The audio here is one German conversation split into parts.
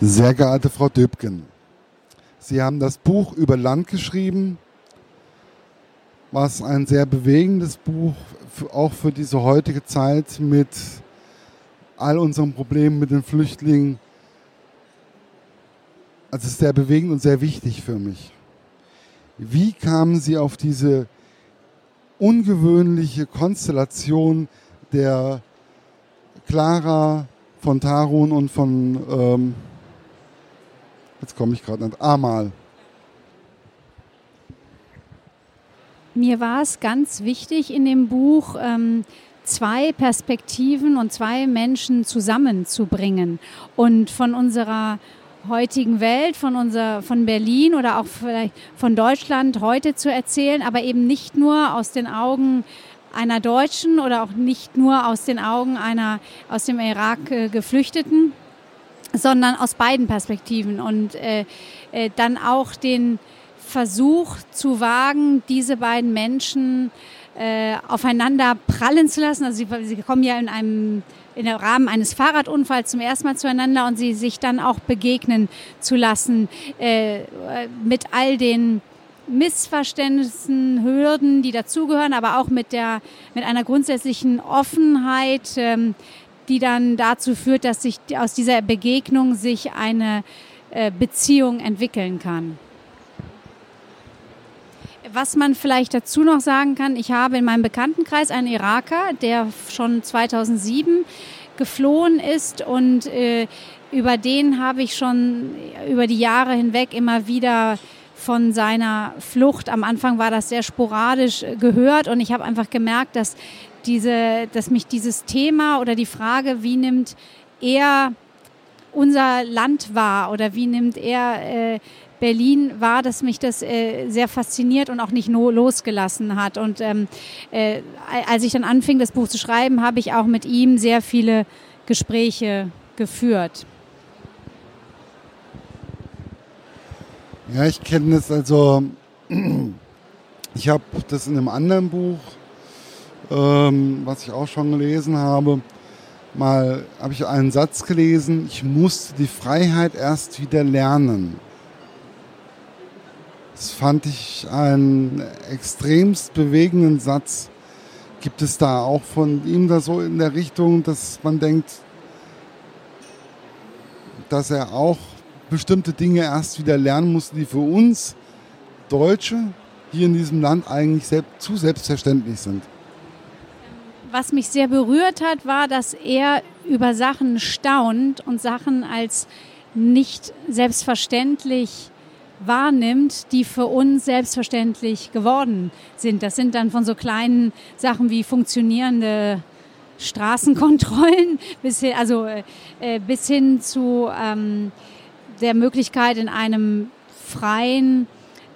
Sehr geehrte Frau Döbken, Sie haben das Buch über Land geschrieben, was ein sehr bewegendes Buch auch für diese heutige Zeit mit all unseren Problemen mit den Flüchtlingen. Also es ist sehr bewegend und sehr wichtig für mich. Wie kamen Sie auf diese ungewöhnliche Konstellation der Clara von Tarun und von, ähm, jetzt komme ich gerade nicht, Amal? Mir war es ganz wichtig in dem Buch, ähm, zwei Perspektiven und zwei Menschen zusammenzubringen. Und von unserer heutigen Welt, von, unser, von Berlin oder auch vielleicht von Deutschland heute zu erzählen, aber eben nicht nur aus den Augen einer Deutschen oder auch nicht nur aus den Augen einer aus dem Irak äh, Geflüchteten, sondern aus beiden Perspektiven und äh, äh, dann auch den Versuch zu wagen, diese beiden Menschen äh, aufeinander prallen zu lassen. Also sie, sie kommen ja in einem in im Rahmen eines Fahrradunfalls zum ersten Mal zueinander und sie sich dann auch begegnen zu lassen äh, mit all den Missverständnissen, Hürden, die dazugehören, aber auch mit, der, mit einer grundsätzlichen Offenheit, ähm, die dann dazu führt, dass sich aus dieser Begegnung sich eine äh, Beziehung entwickeln kann. Was man vielleicht dazu noch sagen kann, ich habe in meinem Bekanntenkreis einen Iraker, der schon 2007 geflohen ist und äh, über den habe ich schon über die Jahre hinweg immer wieder von seiner Flucht, am Anfang war das sehr sporadisch äh, gehört und ich habe einfach gemerkt, dass, diese, dass mich dieses Thema oder die Frage, wie nimmt er unser Land wahr oder wie nimmt er äh, Berlin war, dass mich das äh, sehr fasziniert und auch nicht no losgelassen hat. Und ähm, äh, als ich dann anfing, das Buch zu schreiben, habe ich auch mit ihm sehr viele Gespräche geführt. Ja, ich kenne das also. Ich habe das in einem anderen Buch, ähm, was ich auch schon gelesen habe, mal habe ich einen Satz gelesen, ich musste die Freiheit erst wieder lernen. Das fand ich einen extremst bewegenden Satz. Gibt es da auch von ihm da so in der Richtung, dass man denkt, dass er auch bestimmte Dinge erst wieder lernen musste, die für uns Deutsche hier in diesem Land eigentlich selbst, zu selbstverständlich sind? Was mich sehr berührt hat, war, dass er über Sachen staunt und Sachen als nicht selbstverständlich wahrnimmt, die für uns selbstverständlich geworden sind. Das sind dann von so kleinen Sachen wie funktionierende Straßenkontrollen bis hin, also, äh, bis hin zu ähm, der Möglichkeit in einem freien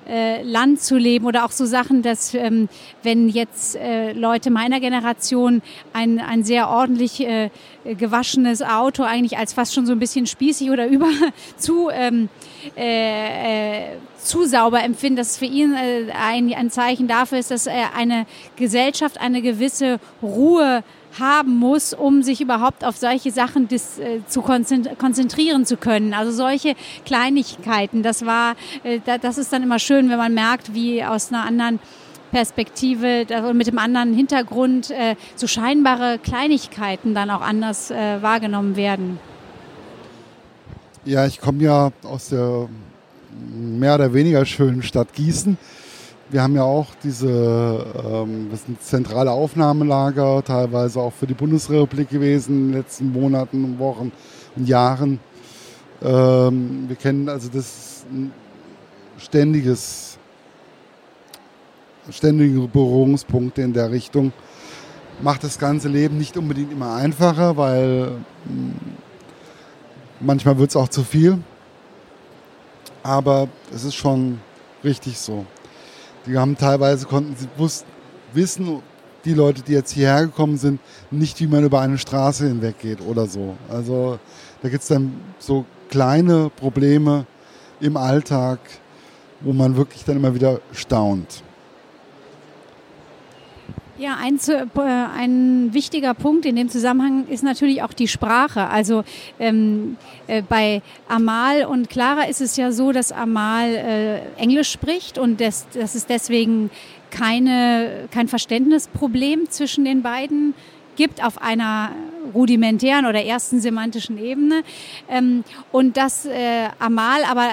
äh, Land zu leben oder auch so Sachen, dass ähm, wenn jetzt äh, Leute meiner Generation ein, ein sehr ordentlich äh, gewaschenes Auto eigentlich als fast schon so ein bisschen spießig oder über zu ähm, äh, äh, zu sauber empfinden, dass für ihn äh, ein, ein Zeichen dafür ist, dass eine Gesellschaft eine gewisse Ruhe haben muss, um sich überhaupt auf solche Sachen dis, äh, zu konzentrieren zu können. Also solche Kleinigkeiten, das war, äh, das ist dann immer schön, wenn man merkt, wie aus einer anderen Perspektive mit dem anderen Hintergrund äh, so scheinbare Kleinigkeiten dann auch anders äh, wahrgenommen werden. Ja, ich komme ja aus der mehr oder weniger schönen Stadt Gießen wir haben ja auch diese ähm, das sind zentrale Aufnahmelager, teilweise auch für die Bundesrepublik gewesen in den letzten Monaten, Wochen und Jahren. Ähm, wir kennen also das ständiges, ständige Berührungspunkte in der Richtung. Macht das ganze Leben nicht unbedingt immer einfacher, weil hm, manchmal wird es auch zu viel. Aber es ist schon richtig so. Die haben teilweise konnten sie wussten, wissen, die Leute, die jetzt hierher gekommen sind, nicht, wie man über eine Straße hinweg geht oder so. Also da gibt es dann so kleine Probleme im Alltag, wo man wirklich dann immer wieder staunt. Ja, ein, äh, ein, wichtiger Punkt in dem Zusammenhang ist natürlich auch die Sprache. Also ähm, äh, bei Amal und Clara ist es ja so, dass Amal äh, Englisch spricht und das, das ist deswegen keine, kein Verständnisproblem zwischen den beiden gibt auf einer rudimentären oder ersten semantischen Ebene. Ähm, und dass äh, Amal aber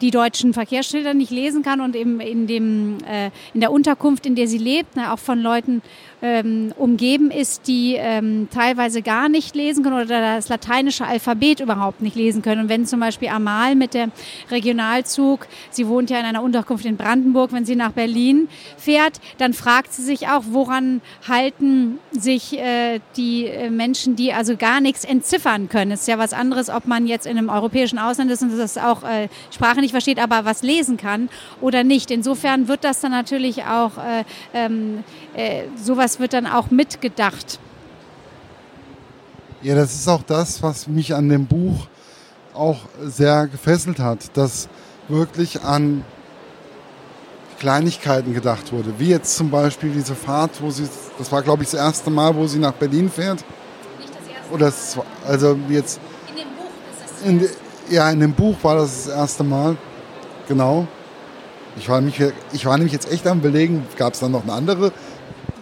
die deutschen Verkehrsschilder nicht lesen kann und eben in, dem, äh, in der Unterkunft, in der sie lebt, auch von Leuten ähm, umgeben ist, die ähm, teilweise gar nicht lesen können oder das lateinische Alphabet überhaupt nicht lesen können. Und wenn zum Beispiel Amal mit dem Regionalzug, sie wohnt ja in einer Unterkunft in Brandenburg, wenn sie nach Berlin fährt, dann fragt sie sich auch, woran halten sich äh, die äh, Menschen, die also gar nichts entziffern können. Es ist ja was anderes, ob man jetzt in einem europäischen Ausland ist und das auch äh, Sprache nicht versteht, aber was lesen kann oder nicht. Insofern wird das dann natürlich auch äh, ähm, äh, sowas wird dann auch mitgedacht. Ja, das ist auch das, was mich an dem Buch auch sehr gefesselt hat, dass wirklich an Kleinigkeiten gedacht wurde. Wie jetzt zum Beispiel diese Fahrt, wo sie, das war glaube ich das erste Mal, wo sie nach Berlin fährt. Nicht das erste Mal. Oder das, also jetzt. In dem Buch ist das. In, ja, in dem Buch war das das erste Mal. Genau. Ich war, mich, ich war nämlich jetzt echt am Belegen, gab es dann noch eine andere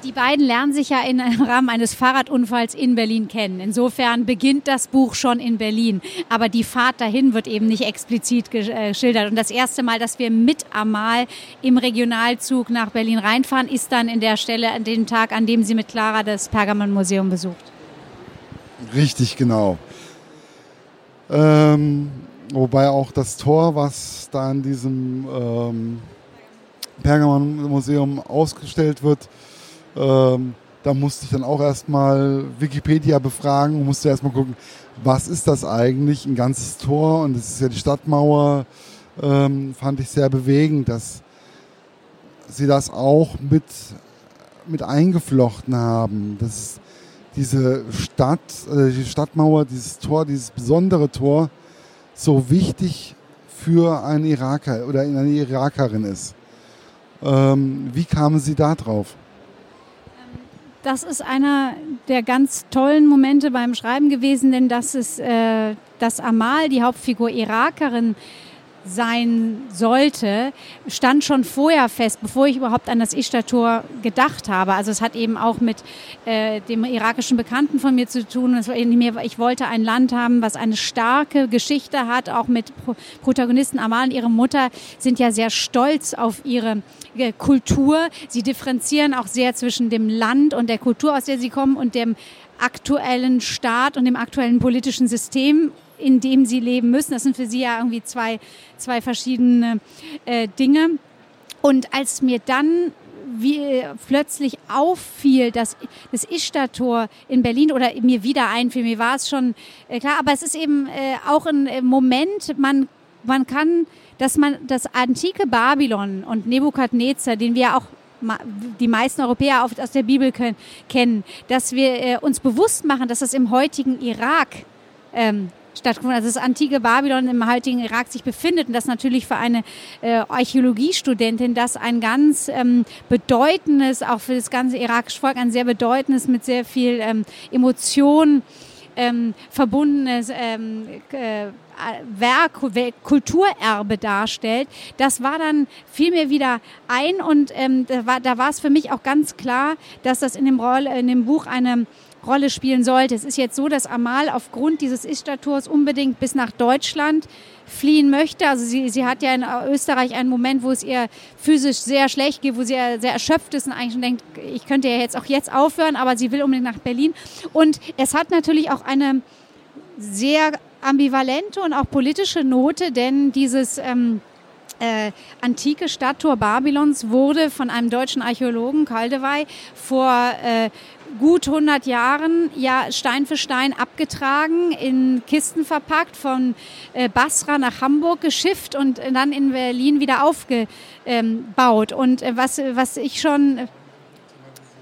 die beiden lernen sich ja im Rahmen eines Fahrradunfalls in Berlin kennen. Insofern beginnt das Buch schon in Berlin. Aber die Fahrt dahin wird eben nicht explizit äh, geschildert. Und das erste Mal, dass wir mit Amal im Regionalzug nach Berlin reinfahren, ist dann in der Stelle an dem Tag, an dem sie mit Clara das Pergamon-Museum besucht. Richtig, genau. Ähm, wobei auch das Tor, was da in diesem ähm, Pergamon-Museum ausgestellt wird, ähm, da musste ich dann auch erstmal Wikipedia befragen und musste erstmal gucken, was ist das eigentlich? Ein ganzes Tor und das ist ja die Stadtmauer. Ähm, fand ich sehr bewegend, dass sie das auch mit, mit eingeflochten haben. Dass diese Stadt, äh, die Stadtmauer, dieses Tor, dieses besondere Tor so wichtig für einen Iraker oder eine Irakerin ist. Ähm, wie kamen Sie da drauf? Das ist einer der ganz tollen Momente beim Schreiben gewesen, denn das ist, äh, dass Amal, die Hauptfigur Irakerin, sein sollte, stand schon vorher fest, bevor ich überhaupt an das Ishtar-Tor gedacht habe. Also es hat eben auch mit äh, dem irakischen Bekannten von mir zu tun. Ich wollte ein Land haben, was eine starke Geschichte hat, auch mit Protagonisten. Amal und ihre Mutter sind ja sehr stolz auf ihre äh, Kultur. Sie differenzieren auch sehr zwischen dem Land und der Kultur, aus der sie kommen, und dem aktuellen Staat und dem aktuellen politischen System in dem sie leben müssen. Das sind für sie ja irgendwie zwei, zwei verschiedene äh, Dinge. Und als mir dann wie plötzlich auffiel, dass das Ishtar-Tor in Berlin oder mir wieder einfiel, mir war es schon äh, klar, aber es ist eben äh, auch ein äh, Moment, man, man kann, dass man das antike Babylon und Nebukadnezar, den wir auch die meisten Europäer aus der Bibel kennen, dass wir äh, uns bewusst machen, dass das im heutigen Irak ähm, stattgefunden, also das antike Babylon im heutigen Irak sich befindet und das natürlich für eine äh, Archäologiestudentin das ein ganz ähm, bedeutendes, auch für das ganze irakische Volk, ein sehr bedeutendes, mit sehr viel ähm, Emotion ähm, verbundenes ähm, äh, Werk, Kulturerbe darstellt. Das war dann fiel mir wieder ein und ähm, da war da war es für mich auch ganz klar, dass das in dem, Roll, in dem Buch eine Rolle spielen sollte. Es ist jetzt so, dass Amal aufgrund dieses Ishtar-Tours unbedingt bis nach Deutschland fliehen möchte. Also sie, sie hat ja in Österreich einen Moment, wo es ihr physisch sehr schlecht geht, wo sie sehr erschöpft ist und eigentlich schon denkt, ich könnte ja jetzt auch jetzt aufhören, aber sie will unbedingt nach Berlin. Und es hat natürlich auch eine sehr ambivalente und auch politische Note, denn dieses ähm, äh, antike Stadttor Babylons wurde von einem deutschen Archäologen, Kaldewey, vor äh, gut 100 Jahren ja Stein für Stein abgetragen, in Kisten verpackt, von äh, Basra nach Hamburg geschifft und dann in Berlin wieder aufgebaut. Und äh, was, was ich schon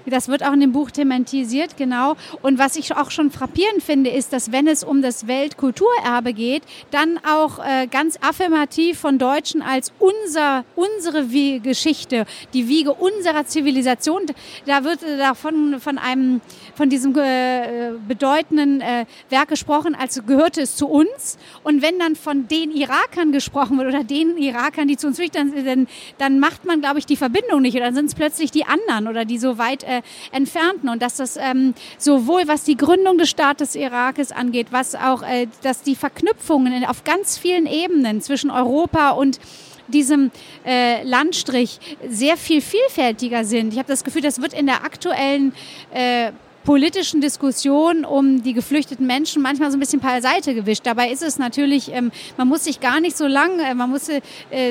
Das wird auch in dem Buch thematisiert, genau. Und was ich auch schon frappierend finde, ist, dass wenn es um das Weltkulturerbe geht, dann auch äh, ganz affirmativ von Deutschen als unser, unsere Geschichte, die Wiege unserer Zivilisation, da wird äh, davon von einem, von diesem äh, bedeutenden äh, Werk gesprochen, als gehörte es zu uns. Und wenn dann von den Irakern gesprochen wird oder den Irakern, die zu uns flüchten, dann, dann macht man, glaube ich, die Verbindung nicht. Oder dann sind es plötzlich die anderen oder die so weit äh, entfernten. Und dass das ähm, sowohl was die Gründung des Staates Irakes angeht, was auch, äh, dass die Verknüpfungen auf ganz vielen Ebenen zwischen Europa und diesem äh, Landstrich sehr viel vielfältiger sind. Ich habe das Gefühl, das wird in der aktuellen äh, politischen Diskussion um die geflüchteten Menschen manchmal so ein bisschen beiseite gewischt. Dabei ist es natürlich, ähm, man muss sich gar nicht so lange, äh, man muss äh,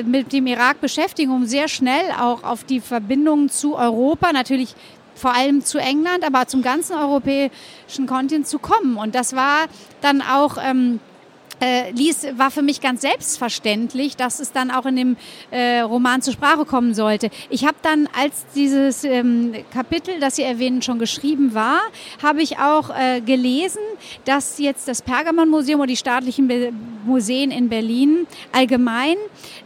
mit dem Irak beschäftigen, um sehr schnell auch auf die Verbindungen zu Europa, natürlich vor allem zu England, aber zum ganzen europäischen Kontinent zu kommen. Und das war dann auch ähm, äh, ließ, war für mich ganz selbstverständlich, dass es dann auch in dem äh, Roman zur Sprache kommen sollte. Ich habe dann, als dieses ähm, Kapitel, das Sie erwähnen, schon geschrieben war, habe ich auch äh, gelesen, dass jetzt das Pergamon-Museum und die staatlichen Be Museen in Berlin allgemein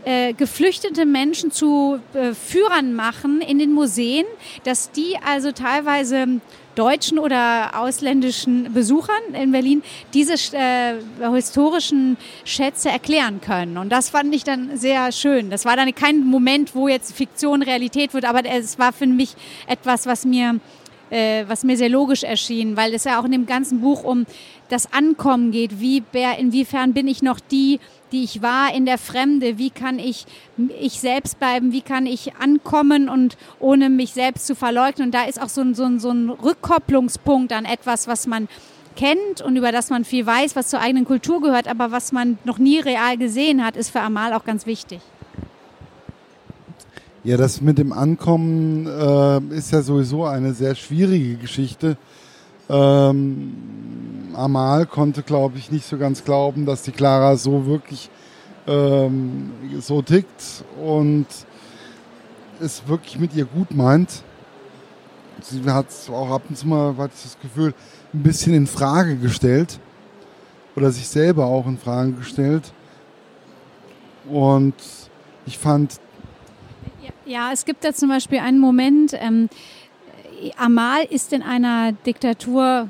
äh, geflüchtete Menschen zu äh, Führern machen in den Museen, dass die also teilweise deutschen oder ausländischen Besuchern in Berlin diese äh, historischen Schätze erklären können. Und das fand ich dann sehr schön. Das war dann kein Moment, wo jetzt Fiktion Realität wird, aber es war für mich etwas, was mir äh, was mir sehr logisch erschien, weil es ja auch in dem ganzen Buch um das Ankommen geht. Wie, inwiefern bin ich noch die, die ich war in der Fremde? Wie kann ich ich selbst bleiben? Wie kann ich ankommen und ohne mich selbst zu verleugnen? Und da ist auch so ein, so ein, so ein Rückkopplungspunkt an etwas, was man kennt und über das man viel weiß, was zur eigenen Kultur gehört, aber was man noch nie real gesehen hat, ist für Amal auch ganz wichtig. Ja, das mit dem Ankommen äh, ist ja sowieso eine sehr schwierige Geschichte. Ähm, Amal konnte, glaube ich, nicht so ganz glauben, dass die Clara so wirklich ähm, so tickt und es wirklich mit ihr gut meint. Sie hat es auch ab und zu mal, hatte ich das Gefühl, ein bisschen in Frage gestellt oder sich selber auch in Frage gestellt. Und ich fand ja, es gibt da zum Beispiel einen Moment, ähm, Amal ist in einer Diktatur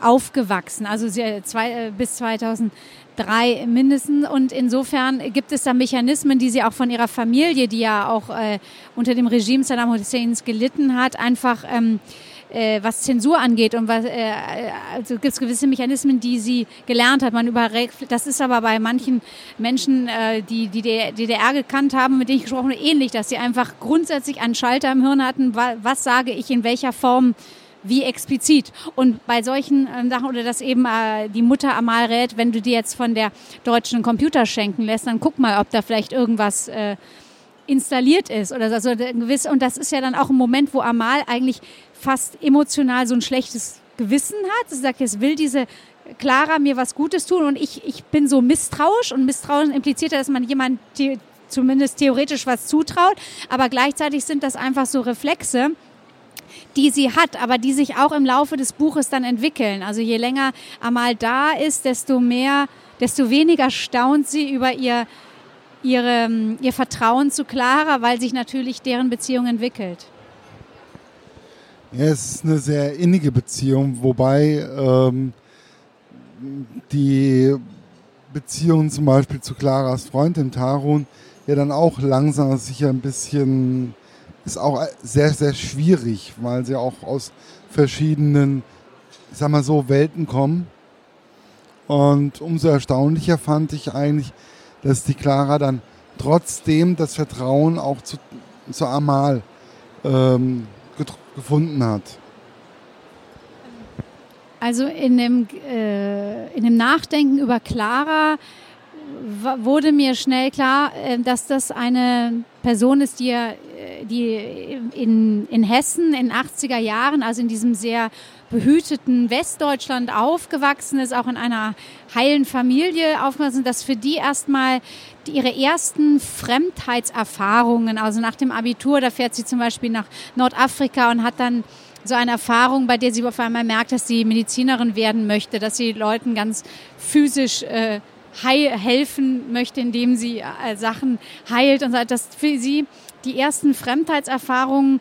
aufgewachsen, also sie, zwei, äh, bis 2003 mindestens. Und insofern gibt es da Mechanismen, die sie auch von ihrer Familie, die ja auch äh, unter dem Regime Saddam Husseins gelitten hat, einfach ähm, äh, was Zensur angeht und was, äh, also gibt es gewisse Mechanismen, die sie gelernt hat. Man über, das ist aber bei manchen Menschen, äh, die die DDR gekannt haben, mit denen ich gesprochen habe, ähnlich, dass sie einfach grundsätzlich einen Schalter im Hirn hatten, was sage ich in welcher Form wie explizit. Und bei solchen äh, Sachen, oder dass eben äh, die Mutter Amal rät, wenn du dir jetzt von der deutschen Computer schenken lässt, dann guck mal, ob da vielleicht irgendwas äh, installiert ist oder so. Also, und das ist ja dann auch ein Moment, wo Amal eigentlich fast emotional so ein schlechtes Gewissen hat. Sie sagt, jetzt will diese Clara mir was Gutes tun und ich, ich bin so misstrauisch und Misstrauen impliziert dass man jemand zumindest theoretisch was zutraut, aber gleichzeitig sind das einfach so Reflexe, die sie hat, aber die sich auch im Laufe des Buches dann entwickeln. Also je länger Amal da ist, desto mehr, desto weniger staunt sie über ihr, ihre, ihr Vertrauen zu Clara, weil sich natürlich deren Beziehung entwickelt. Ja, es ist eine sehr innige Beziehung, wobei ähm, die Beziehung zum Beispiel zu Claras Freundin Tarun ja dann auch langsam sicher ein bisschen ist auch sehr, sehr schwierig, weil sie auch aus verschiedenen, ich sag mal so, Welten kommen. Und umso erstaunlicher fand ich eigentlich, dass die Clara dann trotzdem das Vertrauen auch zu, zu Amal ähm, gefunden hat? Also in dem, äh, in dem Nachdenken über Clara wurde mir schnell klar, äh, dass das eine Person ist, die, die in, in Hessen in 80er Jahren, also in diesem sehr behüteten Westdeutschland aufgewachsen ist, auch in einer heilen Familie aufgewachsen, dass für die erstmal ihre ersten Fremdheitserfahrungen, also nach dem Abitur, da fährt sie zum Beispiel nach Nordafrika und hat dann so eine Erfahrung, bei der sie auf einmal merkt, dass sie Medizinerin werden möchte, dass sie Leuten ganz physisch äh, helfen möchte, indem sie äh, Sachen heilt und sagt, dass für sie die ersten Fremdheitserfahrungen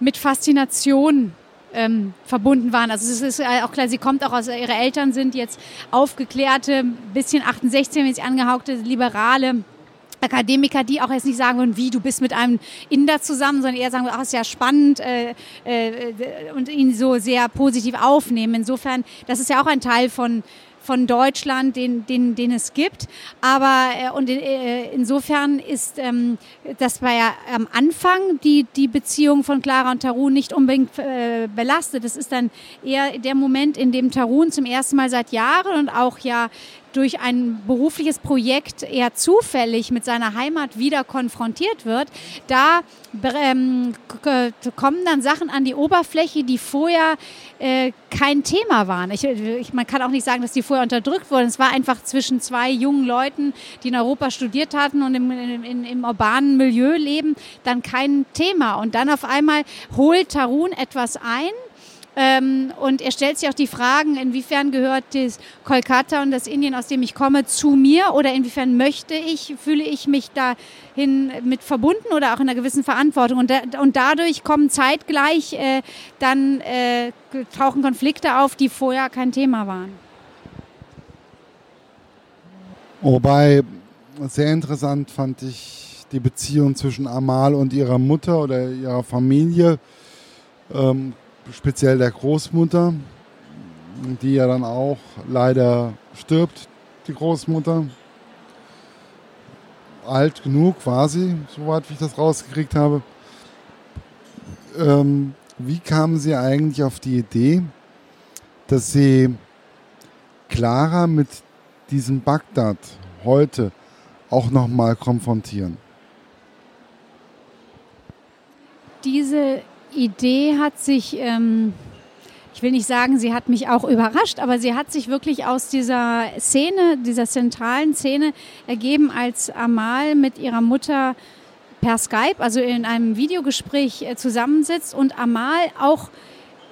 mit Faszination ähm, verbunden waren. Also es ist auch klar, sie kommt auch aus, ihre Eltern sind jetzt aufgeklärte, bisschen 68, wenn sie angehaukte Liberale. Akademiker, die auch jetzt nicht sagen würden, wie du bist mit einem Inder zusammen, sondern eher sagen, ach, ist ja spannend äh, äh, und ihn so sehr positiv aufnehmen. Insofern, das ist ja auch ein Teil von von Deutschland, den, den, den es gibt. Aber äh, und äh, insofern ist ähm, das bei ja am Anfang die, die Beziehung von Clara und Tarun nicht unbedingt äh, belastet. Das ist dann eher der Moment, in dem Tarun zum ersten Mal seit Jahren und auch ja durch ein berufliches Projekt eher zufällig mit seiner Heimat wieder konfrontiert wird, da ähm, kommen dann Sachen an die Oberfläche, die vorher äh, kein Thema waren. Ich, ich, man kann auch nicht sagen, dass die vorher unterdrückt wurden. Es war einfach zwischen zwei jungen Leuten, die in Europa studiert hatten und im, im, im urbanen Milieu leben, dann kein Thema. Und dann auf einmal holt Tarun etwas ein, ähm, und er stellt sich auch die Fragen, inwiefern gehört das Kolkata und das Indien, aus dem ich komme, zu mir oder inwiefern möchte ich, fühle ich mich dahin mit verbunden oder auch in einer gewissen Verantwortung. Und, da, und dadurch kommen zeitgleich äh, dann äh, tauchen Konflikte auf, die vorher kein Thema waren. Wobei sehr interessant fand ich die Beziehung zwischen Amal und ihrer Mutter oder ihrer Familie. Ähm, speziell der Großmutter, die ja dann auch leider stirbt, die Großmutter. Alt genug sie, soweit ich das rausgekriegt habe. Ähm, wie kamen Sie eigentlich auf die Idee, dass Sie Clara mit diesem Bagdad heute auch nochmal konfrontieren? Diese Idee hat sich, ähm, ich will nicht sagen, sie hat mich auch überrascht, aber sie hat sich wirklich aus dieser Szene, dieser zentralen Szene ergeben, als Amal mit ihrer Mutter per Skype, also in einem Videogespräch äh, zusammensitzt und Amal auch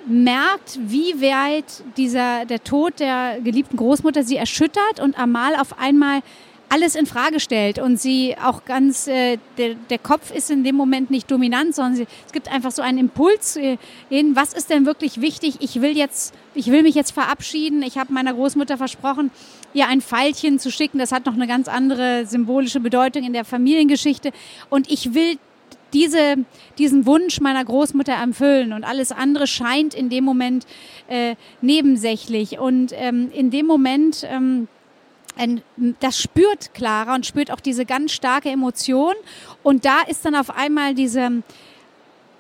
merkt, wie weit dieser, der Tod der geliebten Großmutter sie erschüttert und Amal auf einmal alles in Frage stellt und sie auch ganz, äh, der, der Kopf ist in dem Moment nicht dominant, sondern sie, es gibt einfach so einen Impuls äh, hin, was ist denn wirklich wichtig? Ich will jetzt, ich will mich jetzt verabschieden. Ich habe meiner Großmutter versprochen, ihr ein Pfeilchen zu schicken. Das hat noch eine ganz andere symbolische Bedeutung in der Familiengeschichte. Und ich will diese, diesen Wunsch meiner Großmutter erfüllen und alles andere scheint in dem Moment äh, nebensächlich. Und ähm, in dem Moment ähm, das spürt Clara und spürt auch diese ganz starke Emotion. Und da ist dann auf einmal diese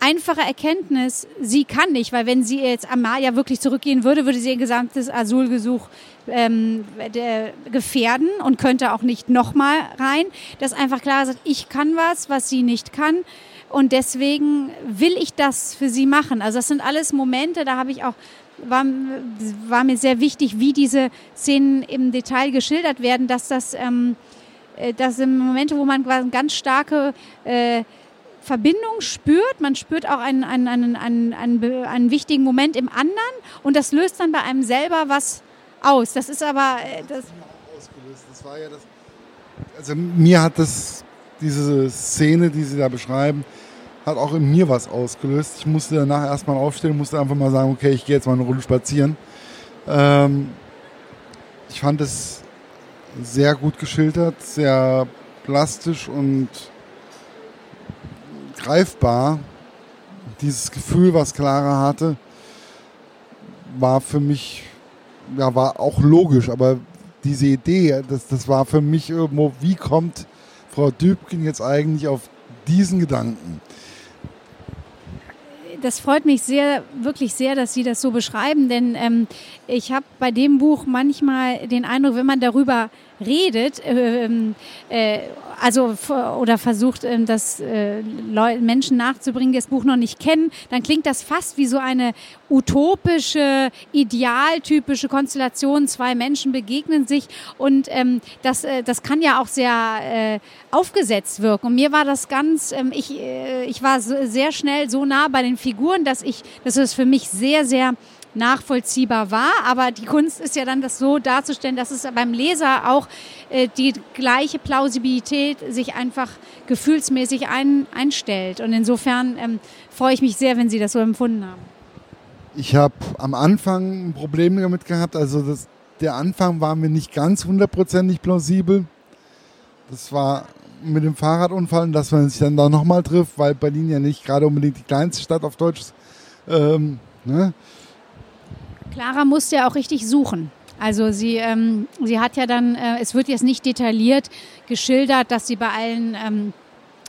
einfache Erkenntnis, sie kann nicht, weil wenn sie jetzt Amalia wirklich zurückgehen würde, würde sie ihr gesamtes Asylgesuch ähm, gefährden und könnte auch nicht nochmal rein. Dass einfach Clara sagt, ich kann was, was sie nicht kann. Und deswegen will ich das für sie machen. Also das sind alles Momente, da habe ich auch war, war mir sehr wichtig, wie diese Szenen im Detail geschildert werden, dass das, ähm, äh, das sind Momente, wo man eine ganz starke äh, Verbindung spürt. Man spürt auch einen, einen, einen, einen, einen, einen wichtigen Moment im anderen und das löst dann bei einem selber was aus. Das ist aber. Äh, das das war ja das. Also mir hat das, diese Szene, die Sie da beschreiben, hat auch in mir was ausgelöst. Ich musste danach erstmal aufstehen, musste einfach mal sagen, okay, ich gehe jetzt mal eine Runde spazieren. Ähm, ich fand es sehr gut geschildert, sehr plastisch und greifbar. Dieses Gefühl, was Clara hatte, war für mich, ja, war auch logisch, aber diese Idee, das, das war für mich irgendwo, wie kommt Frau Dübken jetzt eigentlich auf diesen Gedanken? Das freut mich sehr, wirklich sehr, dass Sie das so beschreiben, denn ähm, ich habe bei dem Buch manchmal den Eindruck, wenn man darüber redet, äh, ähm, äh, also oder versucht, ähm, das äh, Menschen nachzubringen, die das Buch noch nicht kennen, dann klingt das fast wie so eine utopische, idealtypische Konstellation. Zwei Menschen begegnen sich und ähm, das, äh, das kann ja auch sehr äh, aufgesetzt wirken. Und mir war das ganz, ähm, ich, äh, ich war so, sehr schnell so nah bei den Figuren, dass ich, dass es für mich sehr, sehr nachvollziehbar war. Aber die Kunst ist ja dann, das so darzustellen, dass es beim Leser auch äh, die gleiche Plausibilität sich einfach gefühlsmäßig ein, einstellt. Und insofern ähm, freue ich mich sehr, wenn Sie das so empfunden haben. Ich habe am Anfang ein Problem damit gehabt. Also das, der Anfang war mir nicht ganz hundertprozentig plausibel. Das war mit dem Fahrradunfall dass man sich dann da nochmal trifft, weil Berlin ja nicht gerade unbedingt die kleinste Stadt auf Deutsch ist. Ähm, ne? Clara musste ja auch richtig suchen. Also sie, ähm, sie hat ja dann, äh, es wird jetzt nicht detailliert geschildert, dass sie bei allen ähm,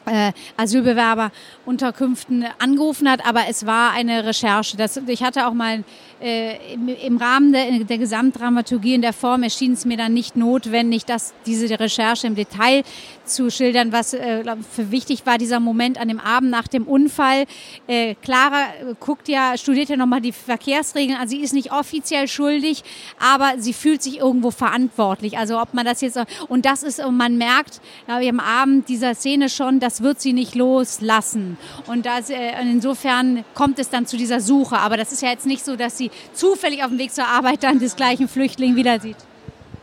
äh, Asylbewerberunterkünften angerufen hat, aber es war eine Recherche. Das, ich hatte auch mal im, im, Rahmen der, der Gesamtdramaturgie in der Form erschien es mir dann nicht notwendig, dass diese Recherche im Detail zu schildern, was äh, für wichtig war, dieser Moment an dem Abend nach dem Unfall. Äh, Clara guckt ja, studiert ja nochmal die Verkehrsregeln. Also sie ist nicht offiziell schuldig, aber sie fühlt sich irgendwo verantwortlich. Also ob man das jetzt, und das ist, und man merkt ja, am Abend dieser Szene schon, das wird sie nicht loslassen. Und das, äh, insofern kommt es dann zu dieser Suche. Aber das ist ja jetzt nicht so, dass sie zufällig auf dem Weg zur Arbeit dann des gleichen Flüchtling wieder sieht.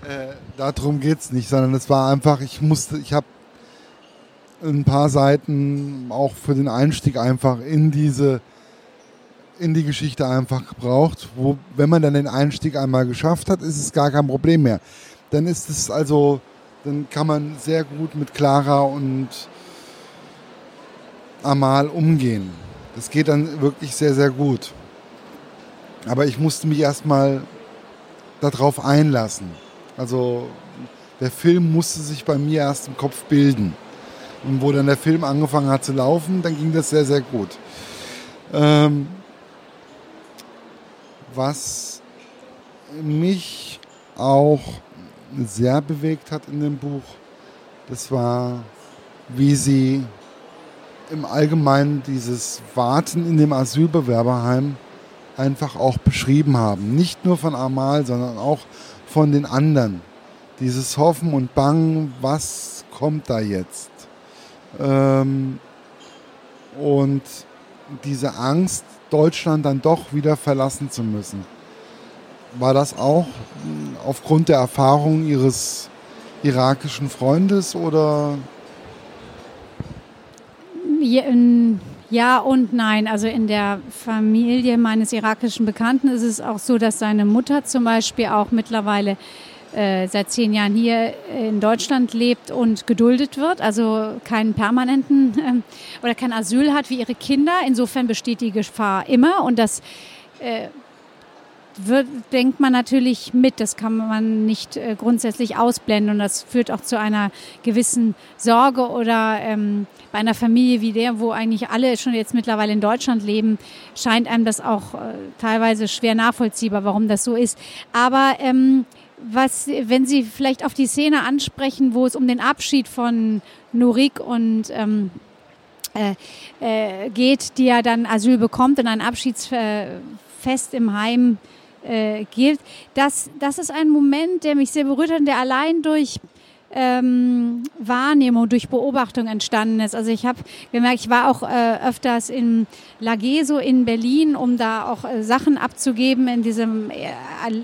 Äh, darum geht es nicht, sondern es war einfach, ich musste, ich habe ein paar Seiten auch für den Einstieg einfach in diese in die Geschichte einfach gebraucht, wo wenn man dann den Einstieg einmal geschafft hat, ist es gar kein Problem mehr. Dann ist es also, dann kann man sehr gut mit Clara und Amal umgehen. Das geht dann wirklich sehr, sehr gut. Aber ich musste mich erstmal darauf einlassen. Also der Film musste sich bei mir erst im Kopf bilden. Und wo dann der Film angefangen hat zu laufen, dann ging das sehr, sehr gut. Ähm, was mich auch sehr bewegt hat in dem Buch, das war, wie sie im Allgemeinen dieses Warten in dem Asylbewerberheim einfach auch beschrieben haben. Nicht nur von Amal, sondern auch von den anderen. Dieses Hoffen und Bangen, was kommt da jetzt? Ähm, und diese Angst, Deutschland dann doch wieder verlassen zu müssen. War das auch aufgrund der Erfahrung Ihres irakischen Freundes oder ja und nein. Also in der Familie meines irakischen Bekannten ist es auch so, dass seine Mutter zum Beispiel auch mittlerweile äh, seit zehn Jahren hier in Deutschland lebt und geduldet wird, also keinen permanenten äh, oder kein Asyl hat wie ihre Kinder. Insofern besteht die Gefahr immer und das äh, wird, denkt man natürlich mit. Das kann man nicht äh, grundsätzlich ausblenden und das führt auch zu einer gewissen Sorge oder ähm, bei einer Familie wie der, wo eigentlich alle schon jetzt mittlerweile in Deutschland leben, scheint einem das auch äh, teilweise schwer nachvollziehbar, warum das so ist. Aber ähm, was, wenn Sie vielleicht auf die Szene ansprechen, wo es um den Abschied von Nurik und ähm, äh, äh, geht, die ja dann Asyl bekommt und ein Abschiedsfest im Heim äh, gilt. Das, das ist ein Moment, der mich sehr berührt hat und der allein durch ähm, Wahrnehmung, durch Beobachtung entstanden ist. Also ich habe gemerkt, ich war auch äh, öfters in Lageso in Berlin, um da auch äh, Sachen abzugeben in diesem äh,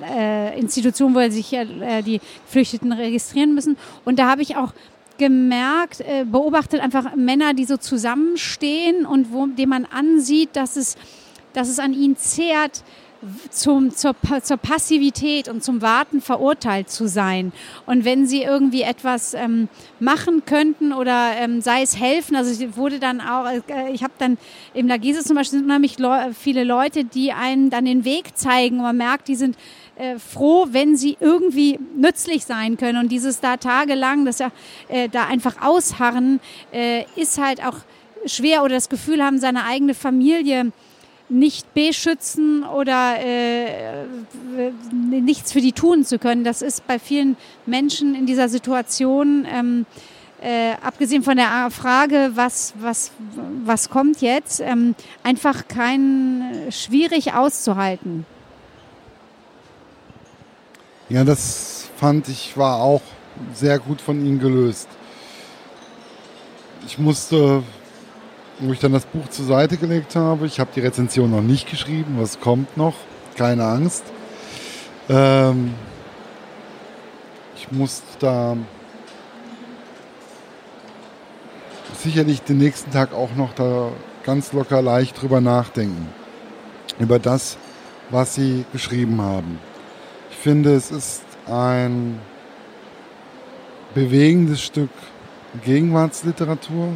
äh Institution, wo sich äh, die Geflüchteten registrieren müssen. Und da habe ich auch gemerkt, äh, beobachtet einfach Männer, die so zusammenstehen und wo, dem man ansieht, dass es, dass es an ihnen zehrt, zum, zur, zur Passivität und zum Warten verurteilt zu sein. Und wenn sie irgendwie etwas ähm, machen könnten oder ähm, sei es helfen, also ich wurde dann auch, äh, ich habe dann im Lagese zum Beispiel sind unheimlich Le viele Leute, die einem dann den Weg zeigen und man merkt, die sind äh, froh, wenn sie irgendwie nützlich sein können. Und dieses da tagelang, das ja äh, da einfach ausharren, äh, ist halt auch schwer oder das Gefühl haben, seine eigene Familie nicht beschützen oder äh, nichts für die tun zu können. Das ist bei vielen Menschen in dieser Situation ähm, äh, abgesehen von der Frage, was, was, was kommt jetzt, ähm, einfach kein schwierig auszuhalten. Ja, das fand ich war auch sehr gut von Ihnen gelöst. Ich musste, wo ich dann das Buch zur Seite gelegt habe, ich habe die Rezension noch nicht geschrieben, was kommt noch, keine Angst. Ähm, ich musste da sicherlich den nächsten Tag auch noch da ganz locker leicht drüber nachdenken. Über das, was Sie geschrieben haben. Ich finde, es ist ein bewegendes Stück Gegenwartsliteratur,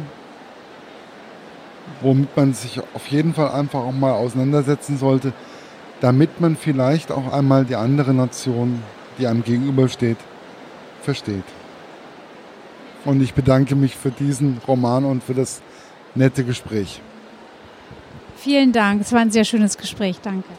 womit man sich auf jeden Fall einfach auch mal auseinandersetzen sollte, damit man vielleicht auch einmal die andere Nation, die einem gegenübersteht, versteht. Und ich bedanke mich für diesen Roman und für das nette Gespräch. Vielen Dank. Es war ein sehr schönes Gespräch. Danke.